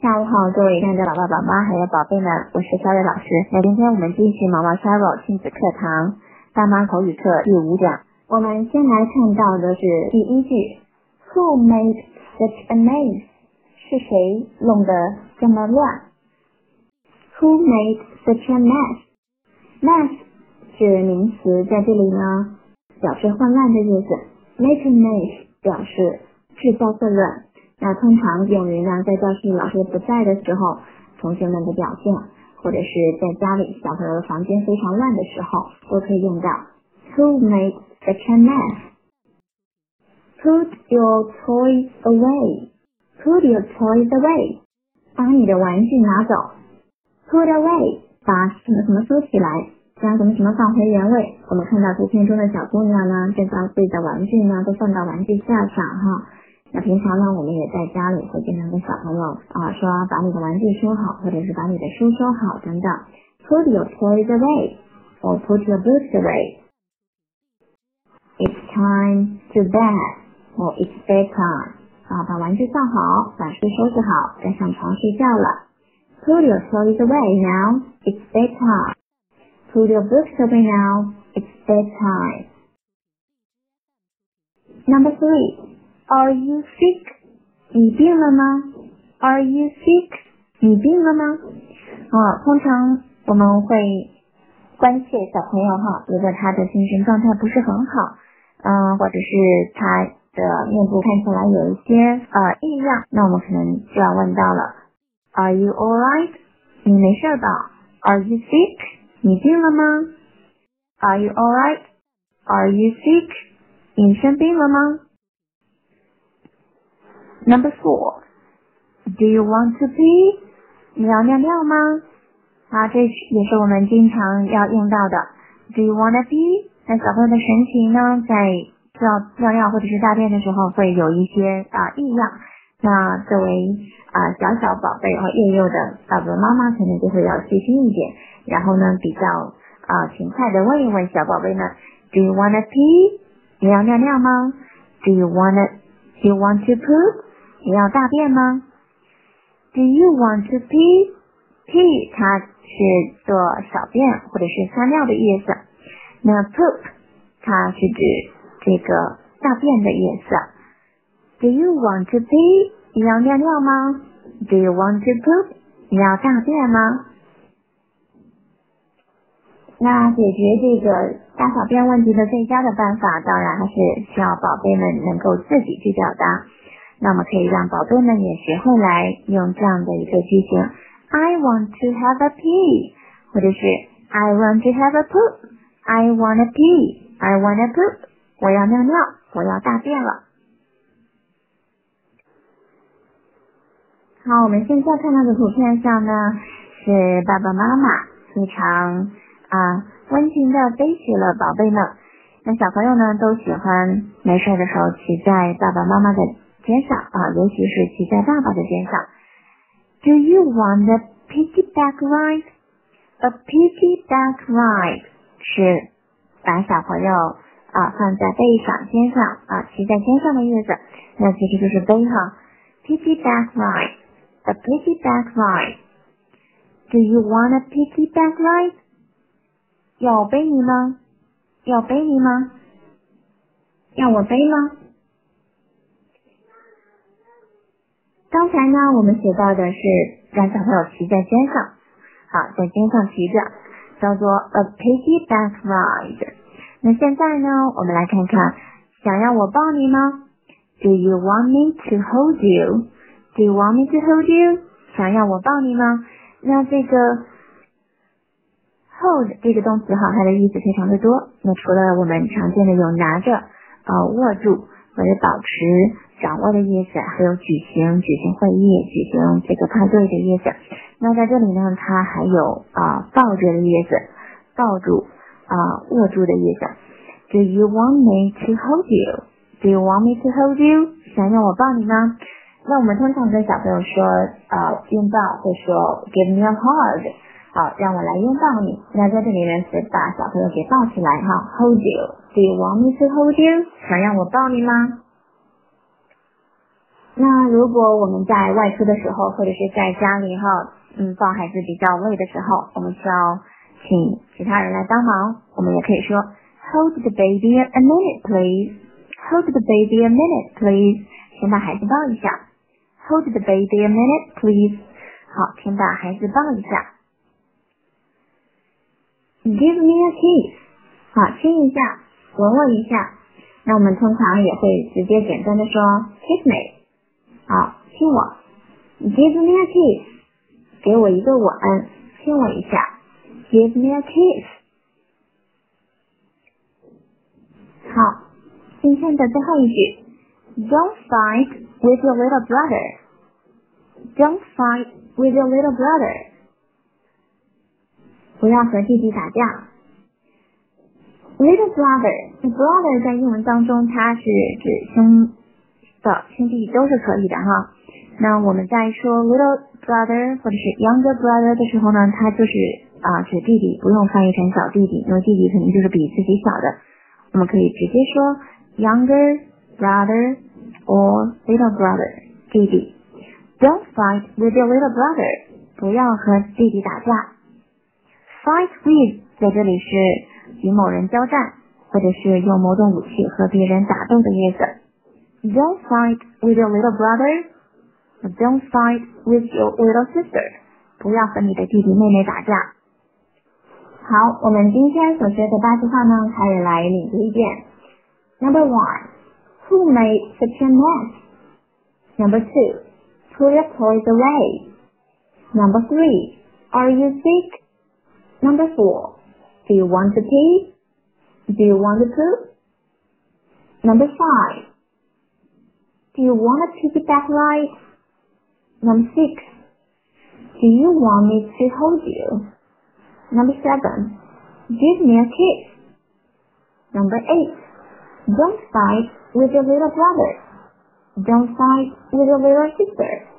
下午好，各位亲爱的宝爸宝妈还有宝贝们，我是肖月老师。那今天我们继续毛毛 Cheryl 亲子课堂大妈口语课第五讲。我们先来看到的是第一句，Who made such a mess？是谁弄得这么乱？Who made such a mess？mess 是名词，在这里呢表示混乱的意思。Make a mess 表示制造混乱。那通常用于呢，在教室老师不在的时候，同学们的表现，或者是在家里小朋友的房间非常乱的时候，都可以用到。Who made such a mess? Put your toys away. Put your toys away. 把你的玩具拿走。Put away. 把什么什么收起来，将什么什么放回原位。我们看到图片中的小姑娘呢，就把自己的玩具呢都放到玩具架上哈。那平常呢，我们也在家里会经常跟小朋友啊说，把你的玩具收好，或者是把你的书收好等等。Put your toys away, or put your books away. It's time to bed, or it's bedtime. 啊，把玩具放好，把书收拾好，该上床睡觉了。Put your toys away now, it's bedtime. Put your books away now, it's bedtime. Number three. Are you sick？你病了吗？Are you sick？你病了吗？啊，通常我们会关切小朋友哈，如果他的精神状态不是很好，嗯，或者是他的面部看起来有一些呃异样，那我们可能就要问到了，Are you all right？你没事吧？Are you sick？你病了吗？Are you all right？Are you sick？你生病了吗？Number four, do you want to pee? 你要尿尿吗？啊，这也是我们经常要用到的。Do you want to pee? 那小朋友的神情呢，在要尿尿或者是大便的时候，会有一些啊异样。那作为啊小小宝贝和幼幼的爸爸妈妈，可能就会要细心一点，然后呢比较啊勤快的问一问小宝贝呢，Do you want to pee? 你要尿尿吗？Do you want to Do you want to poop? 你要大便吗？Do you want to pee? Pee 它是做小便或者是撒尿的意思。那 poop 它是指这个大便的意思。Do you want to pee? 你要尿尿吗？Do you want to poop? 你要大便吗？那解决这个大小便问题的最佳的办法，当然还是需要宝贝们能够自己去表达。那么可以让宝贝们也学会来用这样的一个句型：I want to have a pee，或者是 I want to have a poop，I want a pee，I want a poop，我要尿尿，我要大便了。好，我们现在看到的图片上呢，是爸爸妈妈非常啊温情的背起了宝贝们。那小朋友呢，都喜欢没事的时候骑在爸爸妈妈的。肩上啊，尤其是骑在爸爸的肩上。Do you want a piggyback ride? A piggyback ride 是把小朋友啊放在背上、肩上啊骑在肩上的意思。那其实就是背哈。Piggyback ride, a piggyback ride. Do you want a piggyback ride? 要背你吗？要背你吗？要我背吗？刚才呢，我们学到的是让小朋友骑在肩上，好，在肩上骑着，叫做 a piggyback ride。那现在呢，我们来看看，想要我抱你吗？Do you want me to hold you? Do you want me to hold you? 想要我抱你吗？那这个 hold 这个动词哈，它的意思非常的多。那除了我们常见的有拿着、啊握住或者保持。掌握的意思，还有举行举行会议、举行这个派对的意思。那在这里呢，它还有啊抱着的意思，抱住啊握住的意思。Do you want me to hold you? Do you want me to hold you? 想要我抱你吗？那我们通常跟小朋友说啊拥抱会说 Give me a hug，好让我来拥抱你。那在这里呢是把小朋友给抱起来哈，Hold you. Do you want me to hold you? 想让我抱你吗？那如果我们在外出的时候，或者是在家里哈，嗯，抱孩子比较累的时候，我们需要请其他人来帮忙，我们也可以说 Hold the baby a minute, please. Hold the baby a minute, please. 先把孩子抱一下。Hold the baby a minute, please. 好，先把孩子抱一下。Give me a kiss. 好，亲一下，吻我一下。那我们通常也会直接简单的说 kiss me。好，亲我，Give me a kiss，给我一个吻，亲我一下，Give me a kiss。好，今天的最后一句，Don't fight with your little brother。Don't fight with your little brother。不要和弟弟打架。Little brother，brother 在英文当中它是指兄。的兄弟都是可以的哈。那我们在说 little brother 或者是 younger brother 的时候呢，他就是啊指弟弟，不用翻译成小弟弟，因为弟弟肯定就是比自己小的。我们可以直接说 younger brother or little brother 弟弟。Don't fight with your little brother，不要和弟弟打架。Fight with 在这里是与某人交战，或者是用某种武器和别人打斗的意思。Don't fight with your little brother. Don't fight with your little sister. 不要和你的弟弟妹妹打架。好，我们今天所学的八句话呢，开始来领读一遍。Number one, who made such a mess? Number two, put your toys away. Number three, are you sick? Number four, do you want to pee? Do you want to poop? Number five, do you want a piggyback ride? Number six. Do you want me to hold you? Number seven. Give me a kiss. Number eight. Don't fight with your little brother. Don't fight with your little sister.